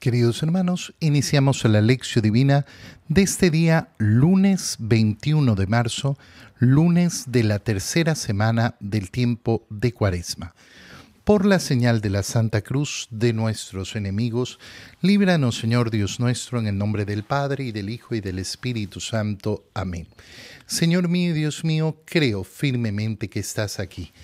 Queridos hermanos, iniciamos la lección divina de este día lunes 21 de marzo, lunes de la tercera semana del tiempo de Cuaresma. Por la señal de la Santa Cruz de nuestros enemigos, líbranos Señor Dios nuestro, en el nombre del Padre y del Hijo y del Espíritu Santo. Amén. Señor mío y Dios mío, creo firmemente que estás aquí,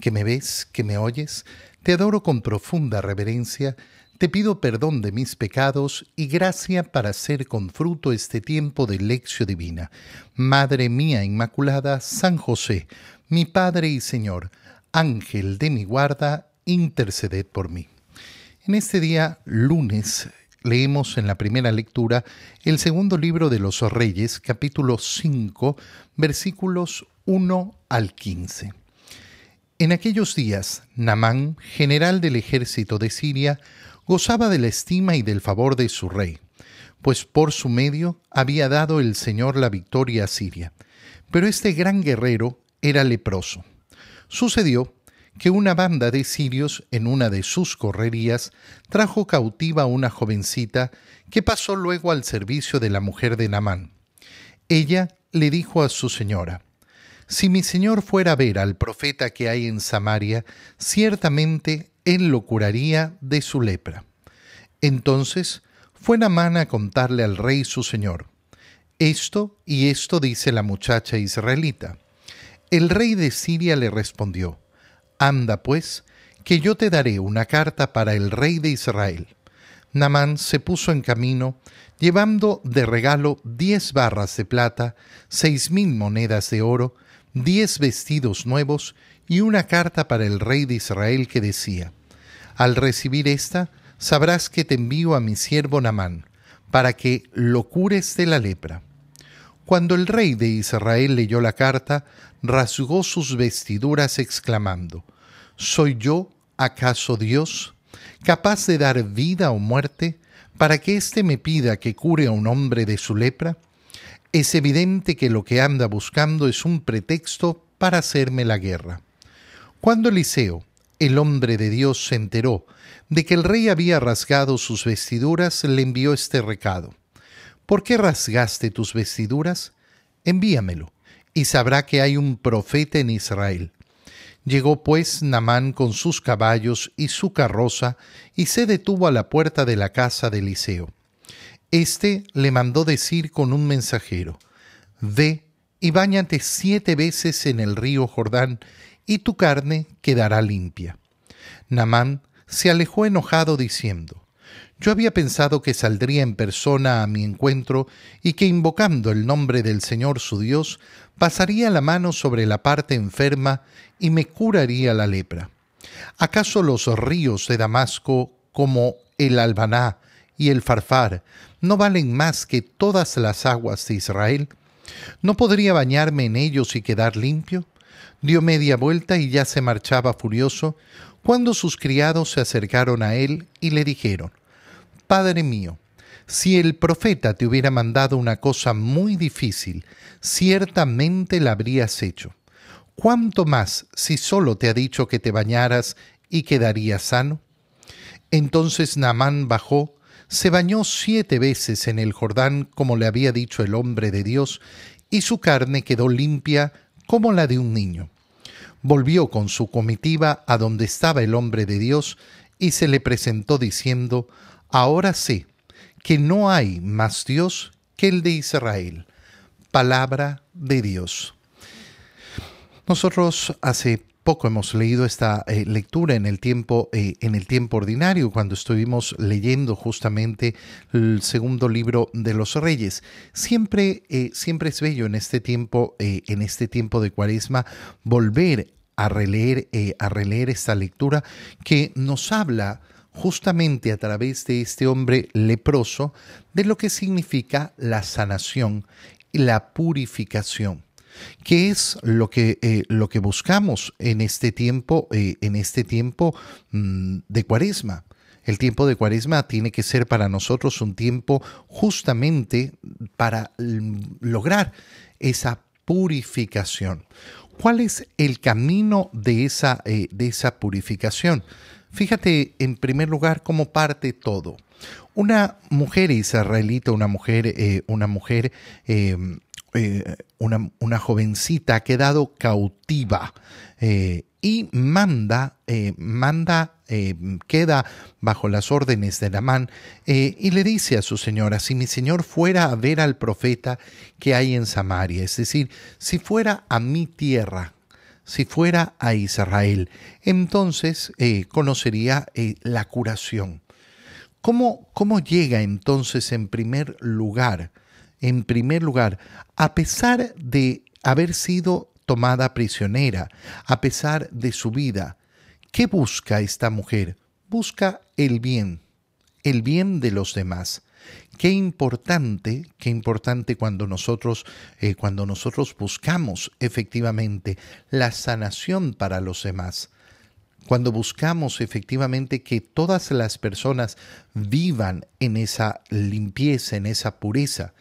que me ves, que me oyes, te adoro con profunda reverencia, te pido perdón de mis pecados y gracia para hacer con fruto este tiempo de lección divina. Madre mía Inmaculada, San José, mi Padre y Señor, Ángel de mi guarda, interceded por mí. En este día, lunes, leemos en la primera lectura el segundo libro de los Reyes, capítulo 5, versículos 1 al 15. En aquellos días, Namán, general del ejército de Siria, gozaba de la estima y del favor de su rey, pues por su medio había dado el Señor la victoria a Siria. Pero este gran guerrero era leproso. Sucedió que una banda de sirios en una de sus correrías trajo cautiva a una jovencita que pasó luego al servicio de la mujer de Namán. Ella le dijo a su señora, Si mi señor fuera a ver al profeta que hay en Samaria, ciertamente él lo curaría de su lepra. Entonces fue Namán a contarle al rey su señor. Esto y esto dice la muchacha israelita. El rey de Siria le respondió, Anda pues, que yo te daré una carta para el rey de Israel. Namán se puso en camino, llevando de regalo diez barras de plata, seis mil monedas de oro, diez vestidos nuevos y una carta para el rey de Israel que decía, Al recibir esta, sabrás que te envío a mi siervo Namán, para que lo cures de la lepra. Cuando el rey de Israel leyó la carta, rasgó sus vestiduras exclamando, ¿Soy yo acaso Dios, capaz de dar vida o muerte, para que éste me pida que cure a un hombre de su lepra? Es evidente que lo que anda buscando es un pretexto para hacerme la guerra. Cuando Eliseo, el hombre de Dios, se enteró de que el rey había rasgado sus vestiduras, le envió este recado. ¿Por qué rasgaste tus vestiduras? Envíamelo, y sabrá que hay un profeta en Israel. Llegó pues Namán con sus caballos y su carroza, y se detuvo a la puerta de la casa de Eliseo. Este le mandó decir con un mensajero, Ve y báñate siete veces en el río Jordán, y tu carne quedará limpia. Namán se alejó enojado diciendo, Yo había pensado que saldría en persona a mi encuentro y que invocando el nombre del Señor su Dios, pasaría la mano sobre la parte enferma y me curaría la lepra. ¿Acaso los ríos de Damasco, como el Albaná y el Farfar, no valen más que todas las aguas de Israel? ¿No podría bañarme en ellos y quedar limpio? Dio media vuelta y ya se marchaba furioso, cuando sus criados se acercaron a él y le dijeron, Padre mío, si el profeta te hubiera mandado una cosa muy difícil, ciertamente la habrías hecho. ¿Cuánto más si solo te ha dicho que te bañaras y quedarías sano? Entonces Naamán bajó, se bañó siete veces en el Jordán como le había dicho el hombre de Dios, y su carne quedó limpia como la de un niño. Volvió con su comitiva a donde estaba el hombre de Dios y se le presentó diciendo, Ahora sé que no hay más Dios que el de Israel. Palabra de Dios. Nosotros hace poco hemos leído esta eh, lectura en el tiempo eh, en el tiempo ordinario cuando estuvimos leyendo justamente el segundo libro de los Reyes. Siempre eh, siempre es bello en este tiempo en este tiempo de Cuaresma volver a releer a releer esta lectura que nos habla justamente a través de este hombre leproso de lo que significa la sanación y la purificación. ¿Qué es lo que, eh, lo que buscamos en este tiempo, eh, en este tiempo mm, de cuaresma? El tiempo de cuaresma tiene que ser para nosotros un tiempo justamente para mm, lograr esa purificación. ¿Cuál es el camino de esa, eh, de esa purificación? Fíjate en primer lugar cómo parte todo. Una mujer israelita, una mujer, una mujer, em, eh, una, jovencita ha quedado cautiva eh, y manda, manda, queda bajo las órdenes de Namán y le dice a su señora, si mi señor fuera a ver al profeta que hay en Samaria, es decir, si fuera a mi tierra, si fuera a Israel, entonces conocería la curación. ¿Cómo, ¿Cómo llega entonces en primer lugar, en primer lugar, a pesar de haber sido tomada prisionera, a pesar de su vida, ¿qué busca esta mujer? Busca el bien, el bien de los demás. Qué importante, qué importante cuando nosotros, eh, cuando nosotros buscamos efectivamente la sanación para los demás cuando buscamos efectivamente que todas las personas vivan en esa limpieza, en esa pureza.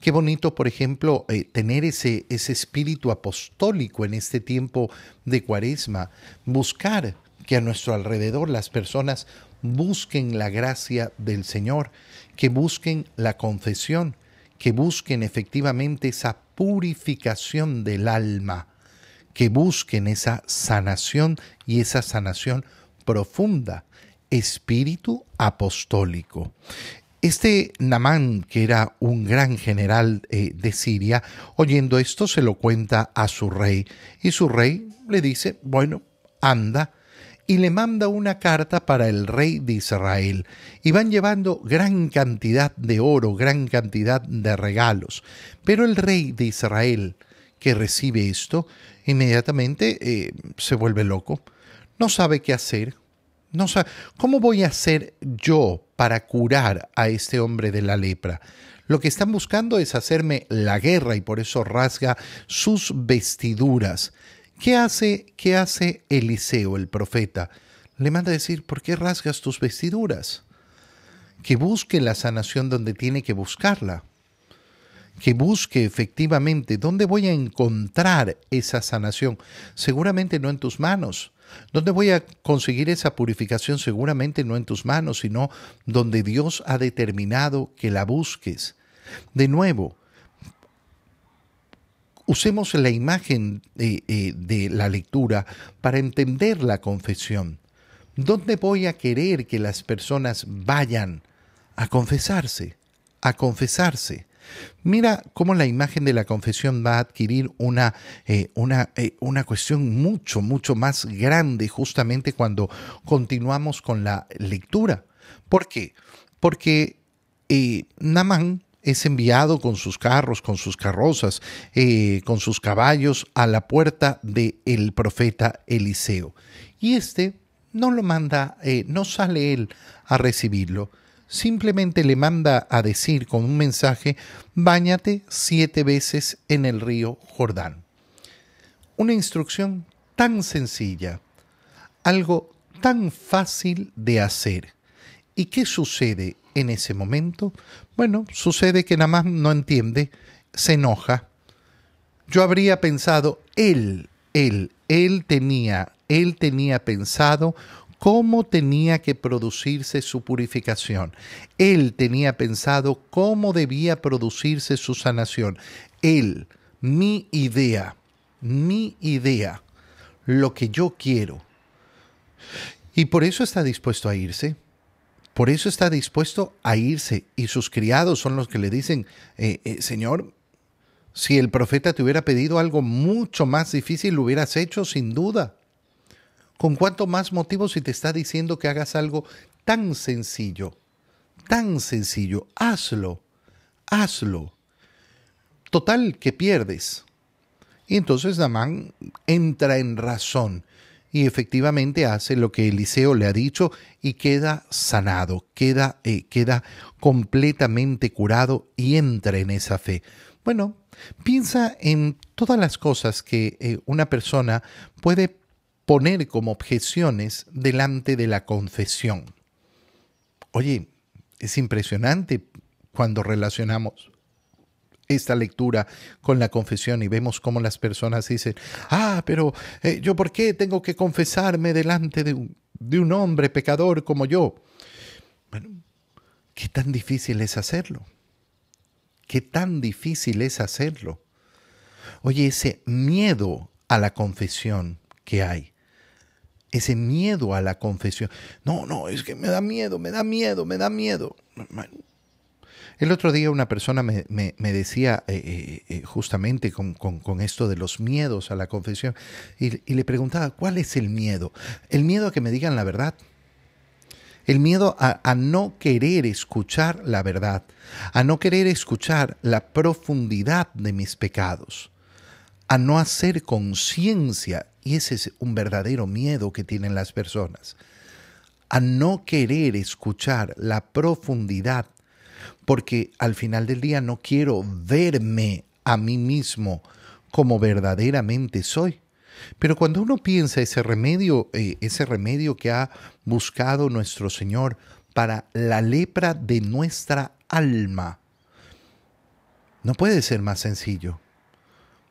Qué bonito, por ejemplo, eh, tener ese, ese espíritu apostólico en este tiempo de cuaresma, buscar que a nuestro alrededor las personas busquen la gracia del Señor, que busquen la confesión, que busquen efectivamente esa purificación del alma que busquen esa sanación y esa sanación profunda, espíritu apostólico. Este Namán, que era un gran general eh, de Siria, oyendo esto se lo cuenta a su rey y su rey le dice, bueno, anda, y le manda una carta para el rey de Israel. Y van llevando gran cantidad de oro, gran cantidad de regalos. Pero el rey de Israel, que recibe esto, inmediatamente eh, se vuelve loco. No sabe qué hacer. No sabe, ¿Cómo voy a hacer yo para curar a este hombre de la lepra? Lo que están buscando es hacerme la guerra y por eso rasga sus vestiduras. ¿Qué hace, qué hace Eliseo, el profeta? Le manda a decir, ¿por qué rasgas tus vestiduras? Que busque la sanación donde tiene que buscarla que busque efectivamente dónde voy a encontrar esa sanación. Seguramente no en tus manos. ¿Dónde voy a conseguir esa purificación? Seguramente no en tus manos, sino donde Dios ha determinado que la busques. De nuevo, usemos la imagen de, eh, de la lectura para entender la confesión. ¿Dónde voy a querer que las personas vayan a confesarse? A confesarse. Mira cómo la imagen de la confesión va a adquirir una, eh, una, eh, una cuestión mucho, mucho más grande justamente cuando continuamos con la lectura. ¿Por qué? Porque eh, Namán es enviado con sus carros, con sus carrozas, con sus caballos a la puerta del el profeta Eliseo. Y este no lo manda, no sale él a recibirlo, simplemente le manda a decir con un mensaje, báñate siete veces en el río Jordán. Una instrucción tan sencilla, algo tan fácil de hacer. ¿Y qué sucede en ese momento? Bueno, sucede que nada más no entiende, se enoja. Yo habría pensado, él, él, él tenía, él tenía pensado cómo tenía que producirse su purificación. Él tenía pensado cómo debía producirse su sanación. Él, mi idea, mi idea, lo que yo quiero. Y por eso está dispuesto a irse. Por eso está dispuesto a irse. Y sus criados son los que le dicen, eh, eh, Señor, si el profeta te hubiera pedido algo mucho más difícil, lo hubieras hecho sin duda. ¿Con cuánto más motivo si te está diciendo que hagas algo tan sencillo? Tan sencillo. Hazlo. Hazlo. Total que pierdes. Y entonces Damán entra en razón y efectivamente hace lo que Eliseo le ha dicho y queda sanado, queda, eh, queda completamente curado y entra en esa fe. Bueno, piensa en todas las cosas que eh, una persona puede poner como objeciones delante de la confesión. Oye, es impresionante cuando relacionamos esta lectura con la confesión y vemos cómo las personas dicen, ah, pero eh, yo por qué tengo que confesarme delante de un, de un hombre pecador como yo. Bueno, ¿qué tan difícil es hacerlo? ¿Qué tan difícil es hacerlo? Oye, ese miedo a la confesión que hay, ese miedo a la confesión. No, no, es que me da miedo, me da miedo, me da miedo. El otro día una persona me, decía eh, eh, eh, justamente con, esto de los miedos a la confesión y, y le preguntaba, ¿cuál es el miedo? El miedo a que me digan la verdad. El miedo a, a, no querer escuchar la verdad, a no querer escuchar la profundidad de mis pecados, a no hacer conciencia, y ese es un verdadero miedo que tienen las personas, a no querer escuchar la profundidad porque al final del día no quiero verme a mí mismo como verdaderamente soy. Pero cuando uno piensa ese remedio, eh, ese remedio que ha buscado nuestro Señor para la lepra de nuestra alma, no puede ser más sencillo.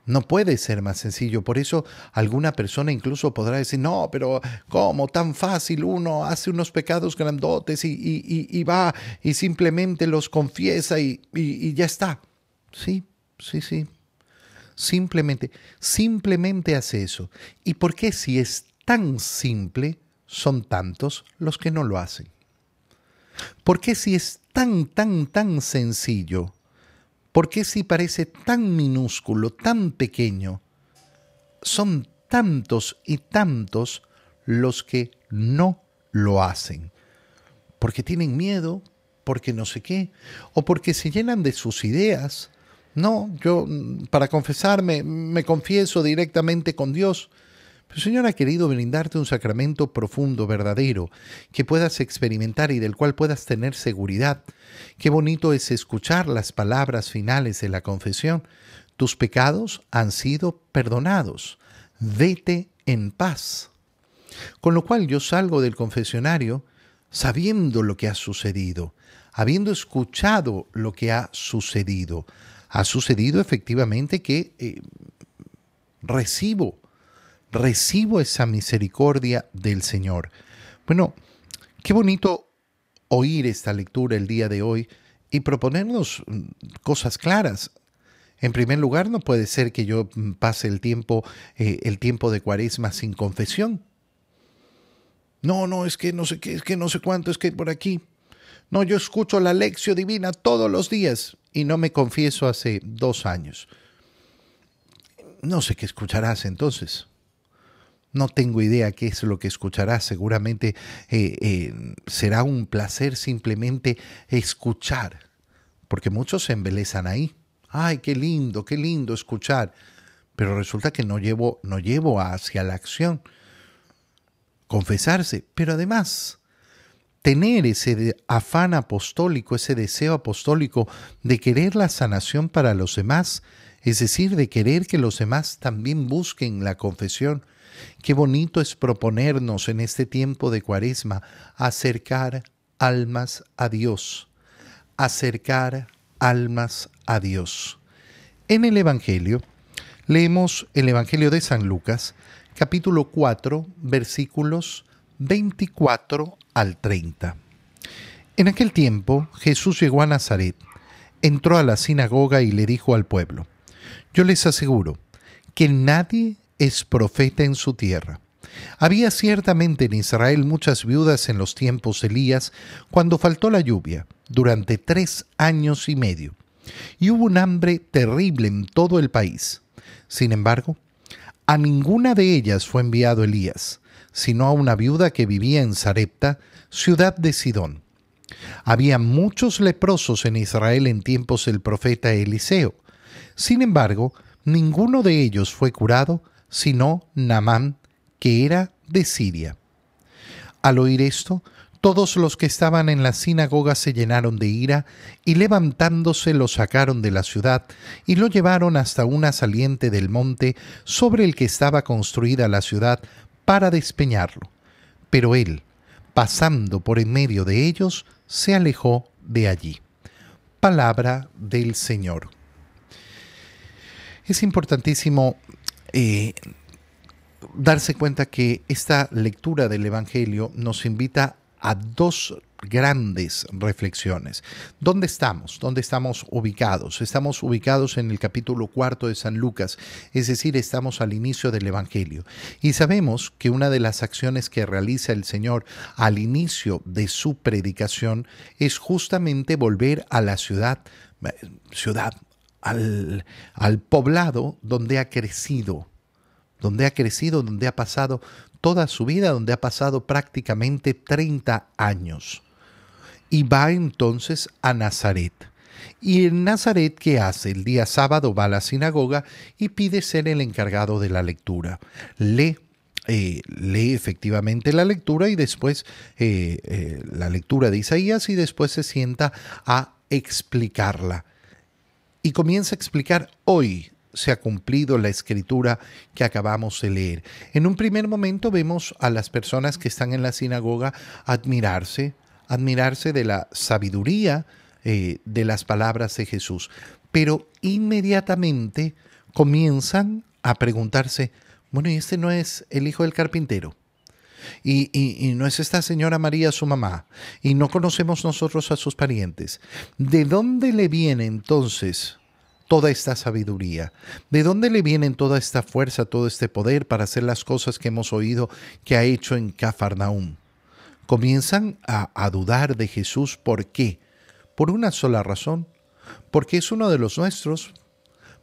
No puede ser más sencillo. Por eso alguna persona incluso podrá decir, no, pero ¿cómo? Tan fácil uno hace unos pecados grandotes y, y, va y simplemente los confiesa y, y ya está. Sí, sí, sí. Simplemente, simplemente hace eso. ¿Y por qué si es tan simple, son tantos los que no lo hacen? ¿Por qué si es tan, tan, tan sencillo, ¿Por qué si parece tan minúsculo, tan pequeño? Son tantos y tantos los que no lo hacen. Porque tienen miedo, porque no sé qué, o porque se llenan de sus ideas. No, yo para confesarme me confieso directamente con Dios. El Señor ha querido brindarte un sacramento profundo, verdadero, que puedas experimentar y del cual puedas tener seguridad. Qué bonito es escuchar las palabras finales de la confesión. Tus pecados han sido perdonados. Vete en paz. Con lo cual yo salgo del confesionario sabiendo lo que ha sucedido, habiendo escuchado lo que ha sucedido. Ha sucedido efectivamente que eh, recibo recibo esa misericordia del Señor. Bueno, qué bonito oír esta lectura el día de hoy y proponernos mm, cosas claras. En primer lugar, no puede ser que yo mm, pase el tiempo, eh, el tiempo de cuaresma sin confesión. No, no, es que no sé qué, es que no sé cuánto, es que por aquí. No, yo escucho la lección divina todos los días y no me confieso hace dos años. No sé qué escucharás entonces. No tengo idea qué es lo que escucharás. Seguramente eh, eh, será un placer simplemente escuchar, porque muchos se embelezan ahí. Ay, qué lindo, qué lindo escuchar. Pero resulta que no llevo, no llevo hacia la acción. Confesarse, pero además tener ese afán apostólico, ese deseo apostólico de querer la sanación para los demás, es decir, de querer que los demás también busquen la confesión Qué bonito es proponernos en este tiempo de cuaresma acercar almas a Dios, acercar almas a Dios. En el Evangelio, leemos el Evangelio de San Lucas, capítulo 4, versículos 24 al 30. En aquel tiempo Jesús llegó a Nazaret, entró a la sinagoga y le dijo al pueblo, Yo les aseguro que nadie es profeta en su tierra. Había ciertamente en Israel muchas viudas en los tiempos de Elías, cuando faltó la lluvia, durante tres años y medio, y hubo un hambre terrible en todo el país. Sin embargo, a ninguna de ellas fue enviado Elías, sino a una viuda que vivía en Sarepta, ciudad de Sidón. Había muchos leprosos en Israel en tiempos del profeta Eliseo. Sin embargo, ninguno de ellos fue curado, sino Namán, que era de Siria. Al oír esto, todos los que estaban en la sinagoga se llenaron de ira y levantándose lo sacaron de la ciudad y lo llevaron hasta una saliente del monte sobre el que estaba construida la ciudad para despeñarlo. Pero él, pasando por en medio de ellos, se alejó de allí. Palabra del Señor. Es importantísimo eh, darse cuenta que esta lectura del Evangelio nos invita a dos grandes reflexiones. ¿Dónde estamos? ¿Dónde estamos ubicados? Estamos ubicados en el capítulo cuarto de San Lucas, es decir, estamos al inicio del Evangelio. Y sabemos que una de las acciones que realiza el Señor al inicio de su predicación es justamente volver a la ciudad, ciudad, al, al poblado donde ha crecido, donde ha crecido, donde ha pasado toda su vida, donde ha pasado prácticamente 30 años y va entonces a Nazaret. Y en Nazaret, ¿qué hace? El día sábado va a la sinagoga y pide ser el encargado de la lectura. Lee eh, lee efectivamente la lectura y después eh, eh, la lectura de Isaías y después se sienta a explicarla. Y comienza a explicar hoy se ha cumplido la escritura que acabamos de leer. En un primer momento vemos a las personas que están en la sinagoga admirarse, admirarse de la sabiduría eh, de las palabras de Jesús, pero inmediatamente comienzan a preguntarse, bueno, ¿y este no es el hijo del carpintero? Y, no es esta señora María su mamá, y no conocemos nosotros a sus parientes. ¿De dónde le viene entonces toda esta sabiduría? ¿De dónde le viene toda esta fuerza, todo este poder para hacer las cosas que hemos oído que ha hecho en Cafarnaúm? comienzan a, dudar de Jesús. ¿Por qué? Por una sola razón. Porque es uno de los nuestros,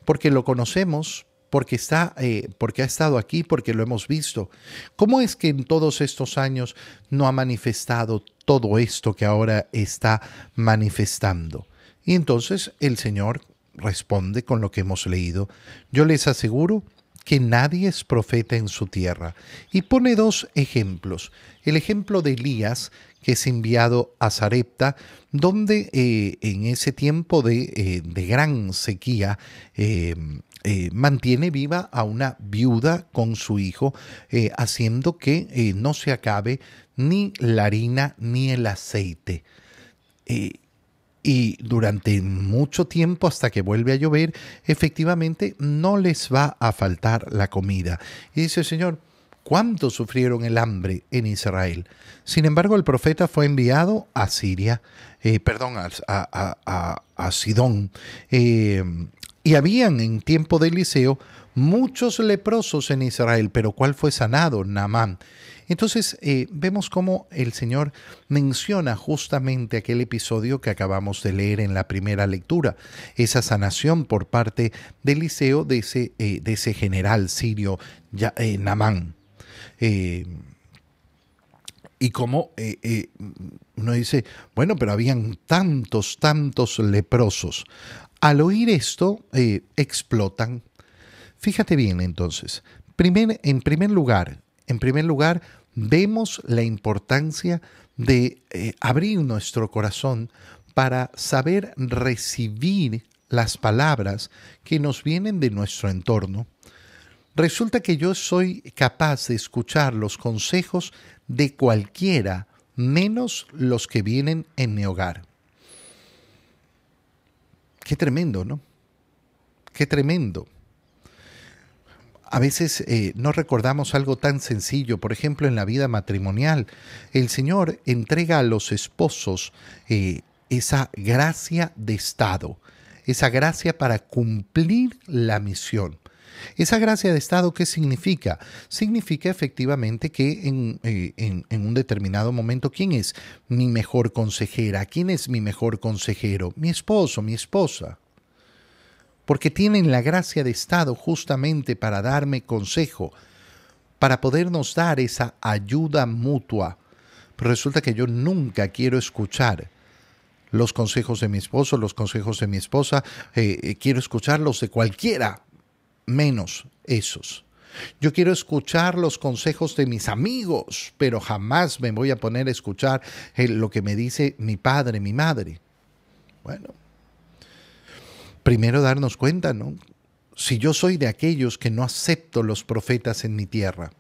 porque lo conocemos, porque, está, eh, porque ha estado aquí, porque lo hemos visto. ¿Cómo es que en todos estos años no ha manifestado todo esto que ahora está manifestando? Y entonces el Señor responde con lo que hemos leído. Yo les aseguro que nadie es profeta en su tierra. Y pone dos ejemplos. El ejemplo de Elías, que es enviado a Sarepta, donde eh, en ese tiempo de, eh, gran sequía eh, mantiene viva a una viuda con su hijo, haciendo que no se acabe ni la harina ni el aceite y durante mucho tiempo hasta que vuelve a llover, efectivamente no les va a faltar la comida. Y dice el Señor, ¿cuánto sufrieron el hambre en Israel? Sin embargo, el profeta fue enviado a Siria, eh, perdón, a, Sidón, eh, y habían en tiempo de Eliseo muchos leprosos en Israel, pero ¿cuál fue sanado? Naamán. Entonces eh, vemos cómo el Señor menciona justamente aquel episodio que acabamos de leer en la primera lectura, esa sanación por parte de Eliseo de ese, eh, de ese general sirio eh, Namán. y como uno dice, bueno, pero habían tantos, tantos leprosos. Al oír esto, explotan. Fíjate bien entonces, en primer lugar, en primer lugar, vemos la importancia de eh, abrir nuestro corazón para saber recibir las palabras que nos vienen de nuestro entorno. Resulta que yo soy capaz de escuchar los consejos de cualquiera menos los que vienen en mi hogar. Qué tremendo, ¿no? Qué tremendo a veces eh, no recordamos algo tan sencillo, por ejemplo, en la vida matrimonial. El Señor entrega a los esposos eh, esa gracia de Estado, esa gracia para cumplir la misión. Esa gracia de Estado, ¿qué significa? Significa efectivamente que en, eh, en, un determinado momento, ¿quién es mi mejor consejera? ¿Quién es mi mejor consejero? Mi esposo, mi esposa porque tienen la gracia de Estado justamente para darme consejo, para podernos dar esa ayuda mutua. Pero resulta que yo nunca quiero escuchar los consejos de mi esposo, los consejos de mi esposa, eh, eh, quiero escucharlos de cualquiera, menos esos. Yo quiero escuchar los consejos de mis amigos, pero jamás me voy a poner a escuchar eh, lo que me dice mi padre, mi madre. Bueno, primero darnos cuenta, ¿no? Si yo soy de aquellos que no acepto los profetas en mi tierra,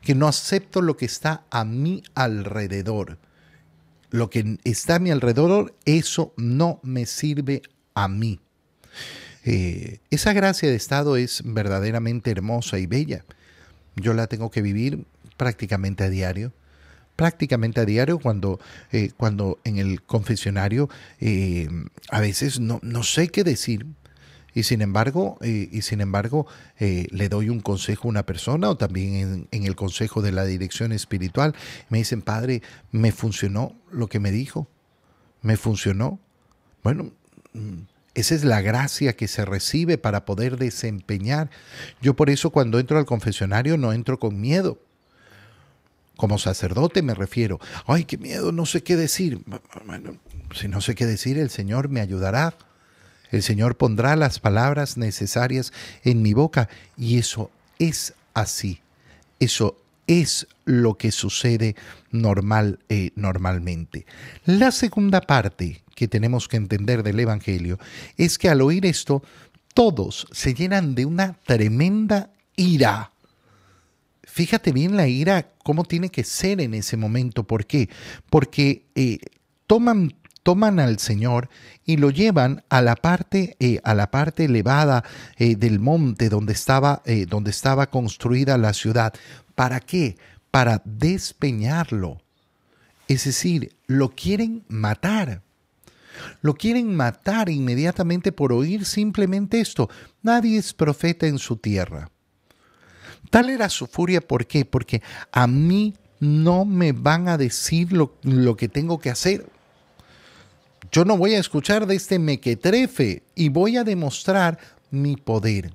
que no acepto lo que está a mi alrededor, lo que está a mi alrededor, eso no me sirve a mí. Eh, esa gracia de estado es verdaderamente hermosa y bella. yo la tengo que vivir prácticamente a diario prácticamente a diario cuando, eh, cuando en el confesionario eh, a veces no, no, sé qué decir. Y sin embargo, eh, y sin embargo le doy un consejo a una persona o también en, en, el consejo de la dirección espiritual. Me dicen, padre, me funcionó lo que me dijo. Me funcionó. Bueno, mm, esa es la gracia que se recibe para poder desempeñar. Yo por eso cuando entro al confesionario no entro con miedo como sacerdote me refiero. Ay, qué miedo, no sé qué decir. Bueno, si no sé qué decir, el Señor me ayudará. El Señor pondrá las palabras necesarias en mi boca y eso es así. Eso es lo que sucede normal, eh, normalmente. La segunda parte que tenemos que entender del Evangelio es que al oír esto, todos se llenan de una tremenda ira Fíjate bien la ira, cómo tiene que ser en ese momento. ¿Por qué? Porque eh, toman, toman al Señor y lo llevan a la parte, eh, a la parte elevada eh, del monte donde estaba, donde estaba construida la ciudad. ¿Para qué? Para despeñarlo. Es decir, lo quieren matar. Lo quieren matar inmediatamente por oír simplemente esto. Nadie es profeta en su tierra. Tal era su furia, ¿por qué? Porque a mí no me van a decir lo, que tengo que hacer. Yo no voy a escuchar de este mequetrefe y voy a demostrar mi poder.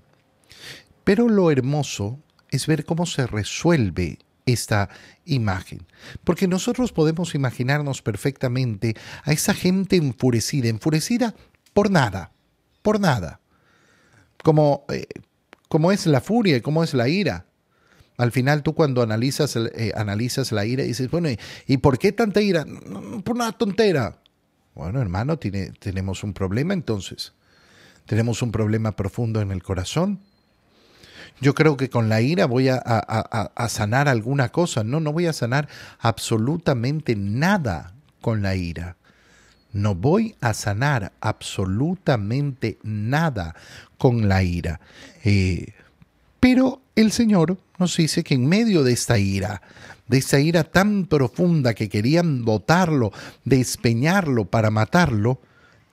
Pero lo hermoso es ver cómo se resuelve esta imagen. Porque nosotros podemos imaginarnos perfectamente a esa gente enfurecida, enfurecida por nada, por nada. Como, eh, cómo es la furia y cómo es la ira. Al final tú cuando analizas, eh, analizas la ira dices, bueno, ¿y, por qué tanta ira? por una tontera. Bueno, hermano, tiene, tenemos un problema entonces. Tenemos un problema profundo en el corazón. Yo creo que con la ira voy a, sanar alguna cosa. No, no voy a sanar absolutamente nada con la ira. No voy a sanar absolutamente nada con la ira. Eh, pero el Señor nos dice que en medio de esta ira, de esta ira tan profunda que querían botarlo, despeñarlo para matarlo,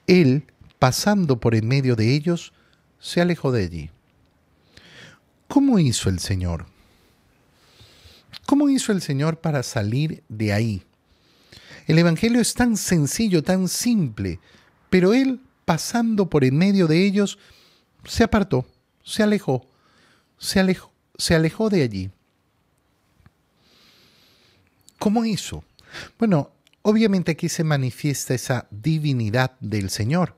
Él, pasando por en medio de ellos, se alejó de allí. ¿Cómo hizo el Señor? ¿Cómo hizo el Señor para salir de ahí? El Evangelio es tan sencillo, tan simple, pero Él, pasando por en medio de ellos, se apartó, se alejó, se alejó, se alejó de allí. ¿Cómo hizo? Bueno, obviamente aquí se manifiesta esa divinidad del Señor.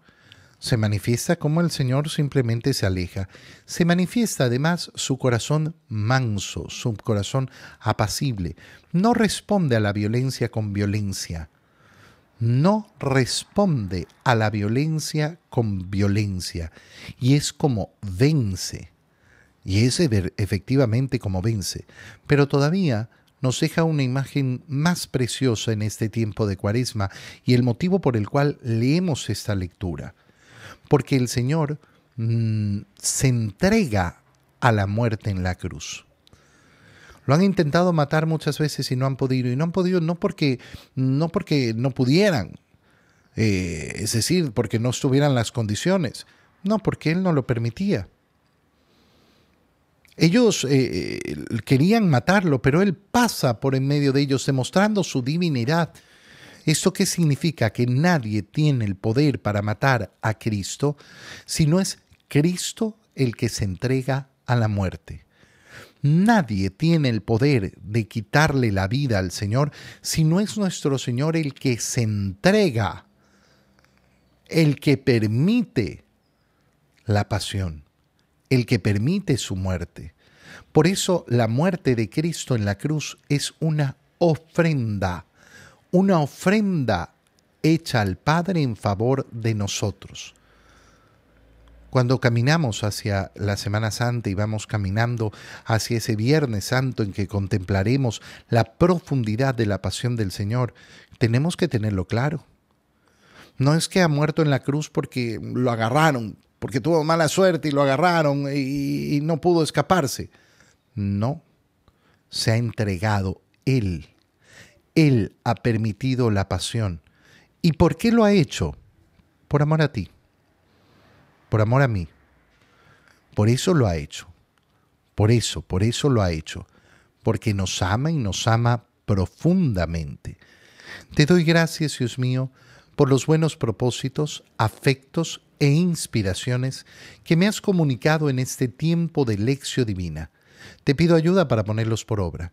Se manifiesta como el Señor simplemente se aleja. Se manifiesta además su corazón manso, su corazón apacible no responde a la violencia con violencia. No responde a la violencia con violencia. Y es como vence. Y es efectivamente como vence. Pero todavía nos deja una imagen más preciosa en este tiempo de cuaresma y el motivo por el cual leemos esta lectura. Porque el Señor mm, se entrega a la muerte en la cruz. Lo han intentado matar muchas veces y no han podido. Y no han podido no porque no, porque no pudieran, eh, es decir, porque no estuvieran las condiciones. No, porque Él no lo permitía. Ellos eh, eh, querían matarlo, pero Él pasa por en medio de ellos demostrando su divinidad. ¿Esto qué significa? Que nadie tiene el poder para matar a Cristo, si no es Cristo el que se entrega a la muerte. Nadie tiene el poder de quitarle la vida al Señor si no es nuestro Señor el que se entrega, el que permite la pasión, el que permite su muerte. Por eso la muerte de Cristo en la cruz es una ofrenda, una ofrenda hecha al Padre en favor de nosotros. Cuando caminamos hacia la Semana Santa y vamos caminando hacia ese Viernes Santo en que contemplaremos la profundidad de la pasión del Señor, tenemos que tenerlo claro. No es que ha muerto en la cruz porque lo agarraron, porque tuvo mala suerte y lo agarraron y, no pudo escaparse. No, se ha entregado Él. Él ha permitido la pasión. ¿Y por qué lo ha hecho? Por amor a ti, por amor a mí. Por eso lo ha hecho. Por eso, por eso lo ha hecho. Porque nos ama y nos ama profundamente. Te doy gracias, Dios mío, por los buenos propósitos, afectos e inspiraciones que me has comunicado en este tiempo de lección divina. Te pido ayuda para ponerlos por obra.